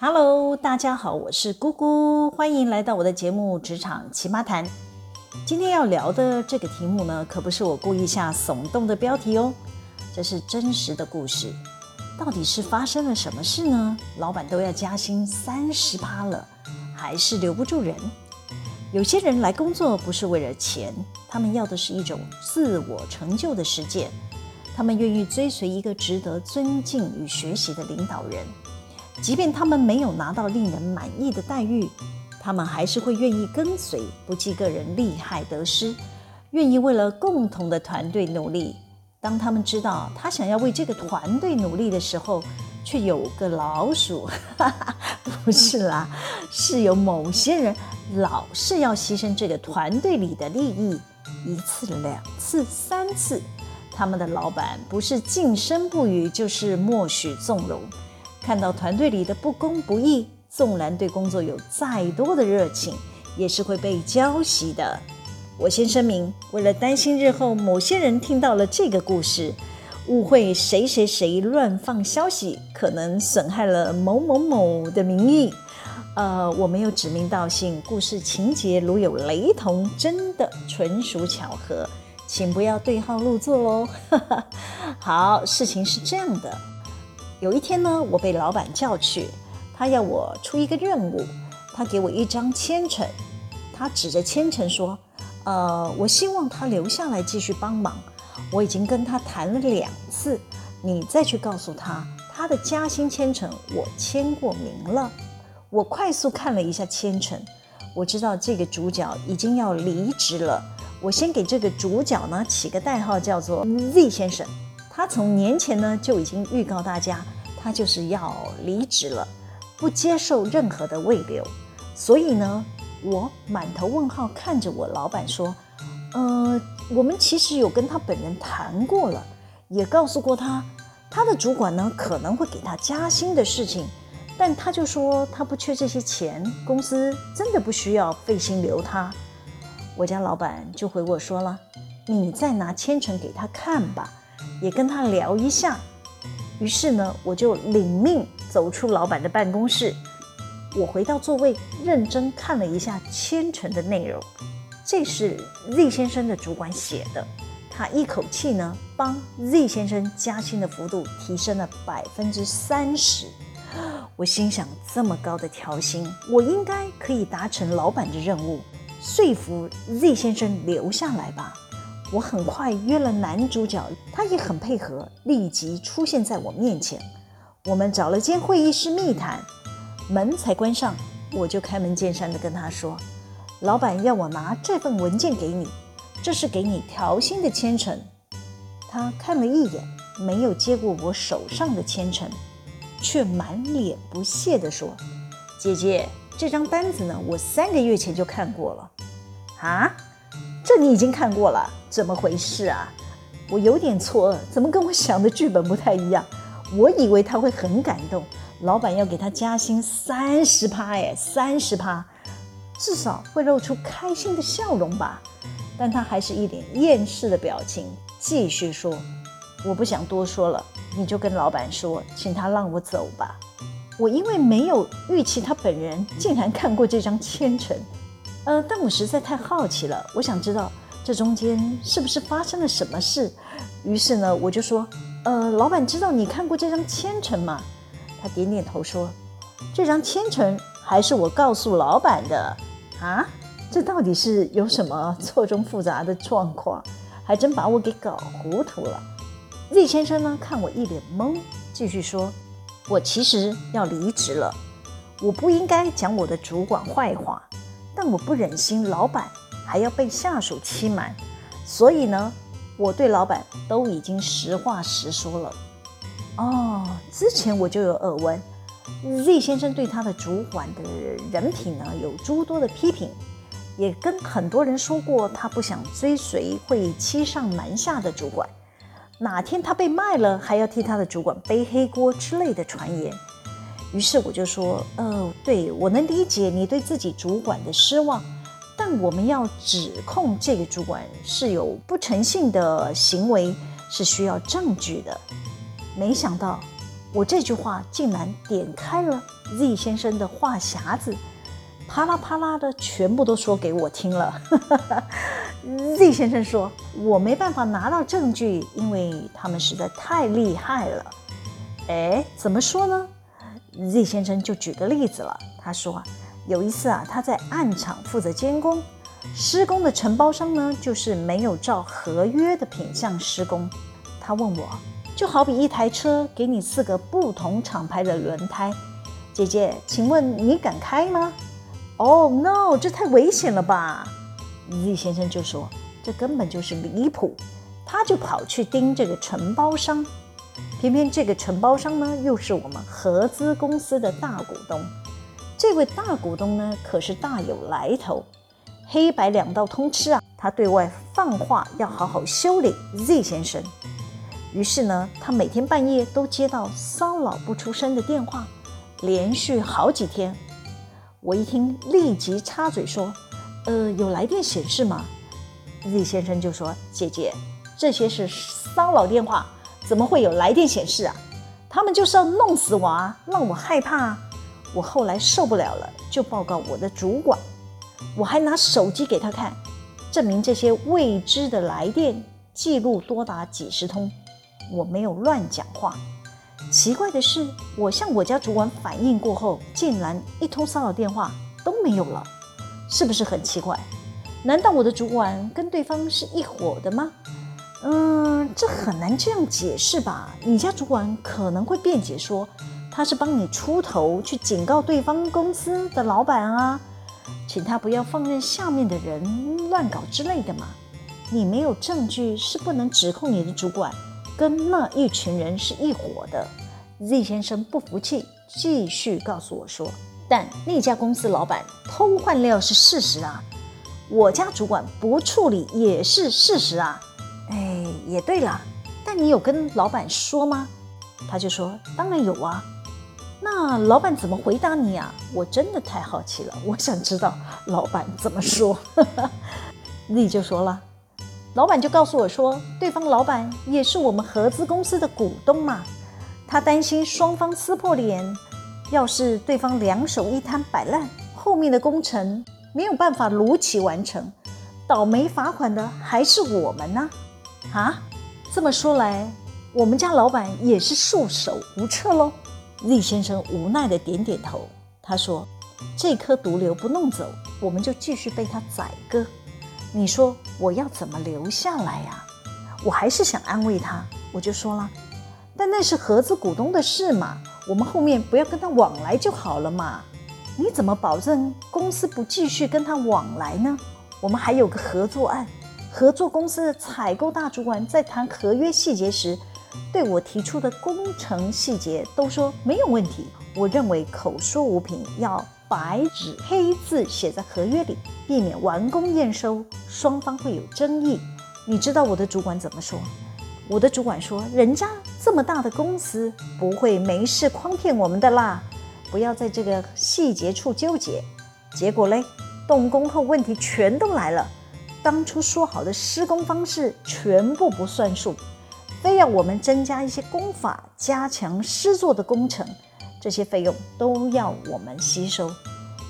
Hello，大家好，我是姑姑，欢迎来到我的节目《职场奇葩谈》。今天要聊的这个题目呢，可不是我故意下耸动的标题哦，这是真实的故事。到底是发生了什么事呢？老板都要加薪三十趴了，还是留不住人？有些人来工作不是为了钱，他们要的是一种自我成就的实践，他们愿意追随一个值得尊敬与学习的领导人。即便他们没有拿到令人满意的待遇，他们还是会愿意跟随，不计个人利害得失，愿意为了共同的团队努力。当他们知道他想要为这个团队努力的时候，却有个老鼠，哈哈，不是啦，是有某些人老是要牺牲这个团队里的利益，一次、两次、三次，他们的老板不是净身不语，就是默许纵容。看到团队里的不公不义，纵然对工作有再多的热情，也是会被浇熄的。我先声明，为了担心日后某些人听到了这个故事，误会谁谁谁乱放消息，可能损害了某某某的名誉。呃，我没有指名道姓，故事情节如有雷同，真的纯属巧合，请不要对号入座喽。好，事情是这样的。有一天呢，我被老板叫去，他要我出一个任务，他给我一张签呈，他指着签呈说：“呃，我希望他留下来继续帮忙。我已经跟他谈了两次，你再去告诉他，他的加薪签呈我签过名了。”我快速看了一下签呈，我知道这个主角已经要离职了。我先给这个主角呢起个代号，叫做 Z 先生。他从年前呢就已经预告大家，他就是要离职了，不接受任何的慰留。所以呢，我满头问号看着我老板说：“呃，我们其实有跟他本人谈过了，也告诉过他，他的主管呢可能会给他加薪的事情，但他就说他不缺这些钱，公司真的不需要费心留他。”我家老板就回我说了：“你再拿千层给他看吧。”也跟他聊一下，于是呢，我就领命走出老板的办公室。我回到座位，认真看了一下签呈的内容。这是 Z 先生的主管写的，他一口气呢帮 Z 先生加薪的幅度提升了百分之三十。我心想，这么高的调薪，我应该可以达成老板的任务，说服 Z 先生留下来吧。我很快约了男主角，他也很配合，立即出现在我面前。我们找了间会议室密谈，门才关上，我就开门见山地跟他说：“老板要我拿这份文件给你，这是给你调薪的签呈。”他看了一眼，没有接过我手上的签呈，却满脸不屑地说：“姐姐，这张单子呢，我三个月前就看过了。”啊？你已经看过了，怎么回事啊？我有点错愕，怎么跟我想的剧本不太一样？我以为他会很感动，老板要给他加薪三十趴，哎，三十趴，至少会露出开心的笑容吧。但他还是一脸厌世的表情，继续说：“我不想多说了，你就跟老板说，请他让我走吧。”我因为没有预期他本人竟然看过这张签呈。呃，但我实在太好奇了，我想知道这中间是不是发生了什么事。于是呢，我就说，呃，老板知道你看过这张签呈吗？他点点头说，这张签呈还是我告诉老板的啊。这到底是有什么错综复杂的状况？还真把我给搞糊涂了。Z 先生呢，看我一脸懵，继续说，我其实要离职了，我不应该讲我的主管坏话。但我不忍心老板还要被下属欺瞒，所以呢，我对老板都已经实话实说了。哦，之前我就有耳闻，Z 先生对他的主管的人品呢有诸多的批评，也跟很多人说过他不想追随会欺上瞒下的主管，哪天他被卖了还要替他的主管背黑锅之类的传言。于是我就说，哦，对，我能理解你对自己主管的失望，但我们要指控这个主管是有不诚信的行为，是需要证据的。没想到我这句话竟然点开了 Z 先生的话匣子，啪啦啪啦的全部都说给我听了。Z 先生说：“我没办法拿到证据，因为他们实在太厉害了。”哎，怎么说呢？Z 先生就举个例子了。他说：“有一次啊，他在案场负责监工，施工的承包商呢，就是没有照合约的品相施工。他问我，就好比一台车给你四个不同厂牌的轮胎，姐姐，请问你敢开吗？”“哦，no，这太危险了吧！” Z 先生就说：“这根本就是离谱。”他就跑去盯这个承包商，偏偏这个承包商呢，又是我们合资公司的大股东。这位大股东呢，可是大有来头，黑白两道通吃啊！他对外放话要好好修理 Z 先生。于是呢，他每天半夜都接到骚扰不出声的电话，连续好几天。我一听，立即插嘴说。呃，有来电显示吗？Z 先生就说：“姐姐，这些是骚扰电话，怎么会有来电显示啊？他们就是要弄死我啊，让我害怕啊！我后来受不了了，就报告我的主管，我还拿手机给他看，证明这些未知的来电记录多达几十通，我没有乱讲话。奇怪的是，我向我家主管反映过后，竟然一通骚扰电话都没有了。”是不是很奇怪？难道我的主管跟对方是一伙的吗？嗯，这很难这样解释吧？你家主管可能会辩解说，他是帮你出头去警告对方公司的老板啊，请他不要放任下面的人乱搞之类的嘛。你没有证据是不能指控你的主管跟那一群人是一伙的。Z 先生不服气，继续告诉我说。但那家公司老板偷换料是事实啊，我家主管不处理也是事实啊。哎，也对了，但你有跟老板说吗？他就说当然有啊。那老板怎么回答你啊？我真的太好奇了，我想知道老板怎么说。你就说了，老板就告诉我说，对方老板也是我们合资公司的股东嘛，他担心双方撕破脸。要是对方两手一摊摆烂，后面的工程没有办法如期完成，倒霉罚款的还是我们呢？啊，这么说来，我们家老板也是束手无策喽。李先生无奈地点点头，他说：“这颗毒瘤不弄走，我们就继续被他宰割。你说我要怎么留下来呀？”我还是想安慰他，我就说了：“但那是合资股东的事嘛。”我们后面不要跟他往来就好了嘛？你怎么保证公司不继续跟他往来呢？我们还有个合作案，合作公司的采购大主管在谈合约细节时，对我提出的工程细节都说没有问题。我认为口说无凭，要白纸黑字写在合约里，避免完工验收，双方会有争议。你知道我的主管怎么说？我的主管说：“人家这么大的公司不会没事诓骗我们的啦，不要在这个细节处纠结。”结果嘞，动工后问题全都来了。当初说好的施工方式全部不算数，非要我们增加一些工法，加强施作的工程，这些费用都要我们吸收。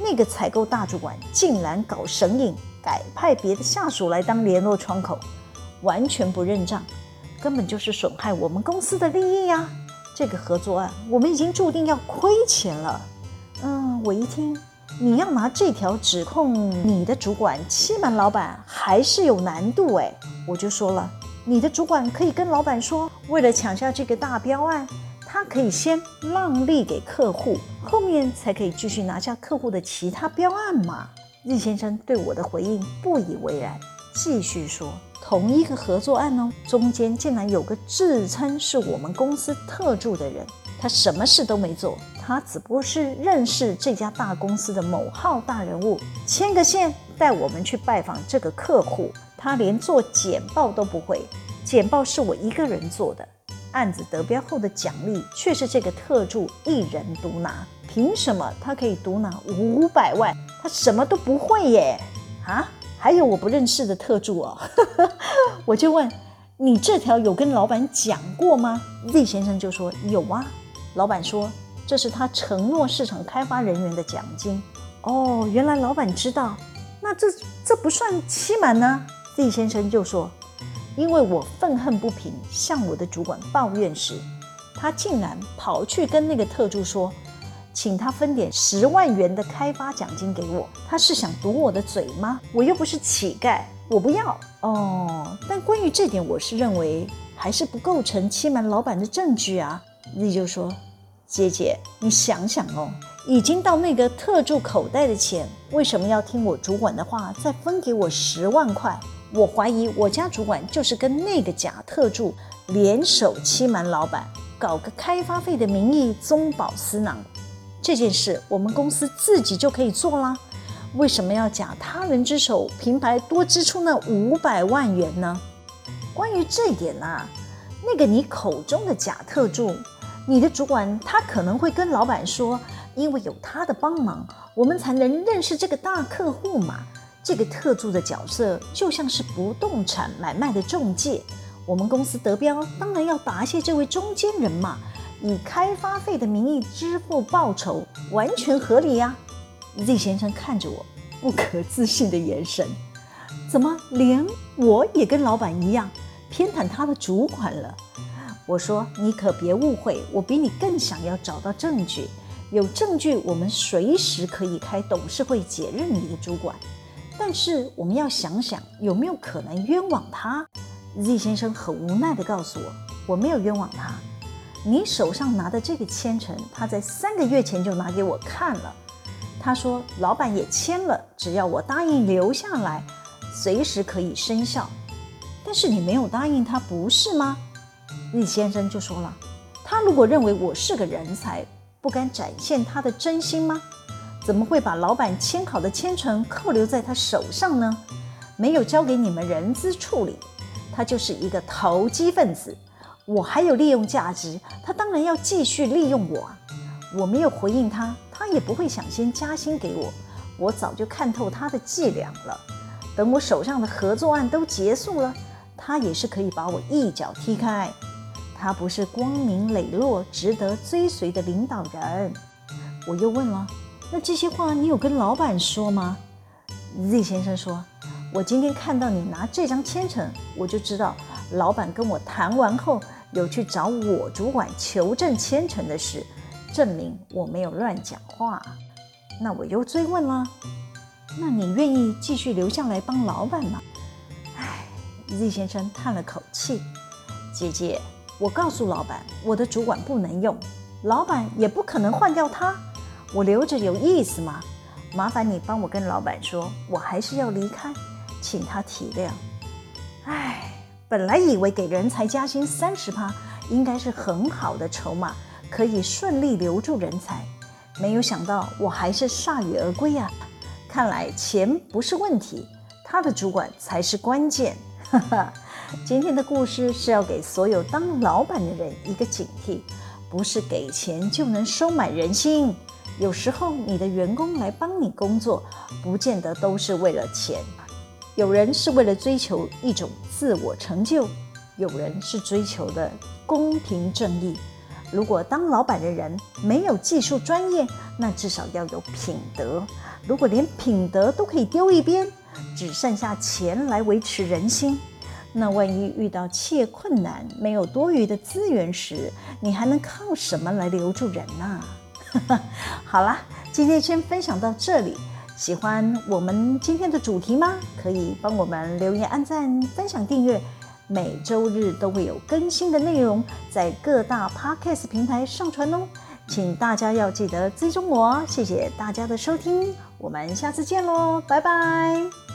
那个采购大主管竟然搞神隐，改派别的下属来当联络窗口，完全不认账。根本就是损害我们公司的利益呀！这个合作案，我们已经注定要亏钱了。嗯，我一听你要拿这条指控你的主管欺瞒老板，还是有难度哎。我就说了，你的主管可以跟老板说，为了抢下这个大标案，他可以先让利给客户，后面才可以继续拿下客户的其他标案嘛。易先生对我的回应不以为然，继续说。同一个合作案哦，中间竟然有个自称是我们公司特助的人，他什么事都没做，他只不过是认识这家大公司的某号大人物，牵个线带我们去拜访这个客户，他连做简报都不会，简报是我一个人做的，案子得标后的奖励却是这个特助一人独拿，凭什么他可以独拿五百万？他什么都不会耶，啊？还有我不认识的特助哦，我就问你这条有跟老板讲过吗？Z 先生就说有啊，老板说这是他承诺市场开发人员的奖金。哦，原来老板知道，那这这不算欺瞒呢？Z 先生就说，因为我愤恨不平，向我的主管抱怨时，他竟然跑去跟那个特助说，请他分点十万元的开发奖金给我。他是想堵我的嘴吗？我又不是乞丐，我不要。哦，但关于这点，我是认为还是不构成欺瞒老板的证据啊。Z 就说，姐姐，你想想哦。已经到那个特助口袋的钱，为什么要听我主管的话，再分给我十万块？我怀疑我家主管就是跟那个假特助联手欺瞒老板，搞个开发费的名义中饱私囊。这件事我们公司自己就可以做啦，为什么要假他人之手，平白多支出那五百万元呢？关于这一点啊，那个你口中的假特助，你的主管他可能会跟老板说。因为有他的帮忙，我们才能认识这个大客户嘛。这个特助的角色就像是不动产买卖的中介，我们公司得标，当然要答谢这位中间人嘛。以开发费的名义支付报酬，完全合理呀。Z 先生看着我不可置信的眼神，怎么连我也跟老板一样偏袒他的主管了？我说你可别误会，我比你更想要找到证据。有证据，我们随时可以开董事会解任你的主管。但是我们要想想有没有可能冤枉他。Z 先生很无奈地告诉我：“我没有冤枉他。你手上拿的这个签呈，他在三个月前就拿给我看了。他说老板也签了，只要我答应留下来，随时可以生效。但是你没有答应他，不是吗？”Z 先生就说了：“他如果认为我是个人才。”不敢展现他的真心吗？怎么会把老板签好的签呈扣留在他手上呢？没有交给你们人资处理，他就是一个投机分子。我还有利用价值，他当然要继续利用我。我没有回应他，他也不会想先加薪给我。我早就看透他的伎俩了。等我手上的合作案都结束了，他也是可以把我一脚踢开。他不是光明磊落、值得追随的领导人。我又问了：“那这些话你有跟老板说吗？”Z 先生说：“我今天看到你拿这张签呈，我就知道老板跟我谈完后有去找我主管求证签呈的事，证明我没有乱讲话。”那我又追问了：“那你愿意继续留下来帮老板吗？”唉，Z 先生叹了口气：“姐姐。”我告诉老板，我的主管不能用，老板也不可能换掉他。我留着有意思吗？麻烦你帮我跟老板说，我还是要离开，请他体谅。唉，本来以为给人才加薪三十趴应该是很好的筹码，可以顺利留住人才，没有想到我还是铩羽而归啊！看来钱不是问题，他的主管才是关键。哈哈。今天的故事是要给所有当老板的人一个警惕，不是给钱就能收买人心。有时候你的员工来帮你工作，不见得都是为了钱。有人是为了追求一种自我成就，有人是追求的公平正义。如果当老板的人没有技术专业，那至少要有品德。如果连品德都可以丢一边，只剩下钱来维持人心。那万一遇到企业困难，没有多余的资源时，你还能靠什么来留住人呢？好啦，今天先分享到这里。喜欢我们今天的主题吗？可以帮我们留言、按赞、分享、订阅。每周日都会有更新的内容在各大 Podcast 平台上传哦，请大家要记得追踪我哦。谢谢大家的收听，我们下次见喽，拜拜。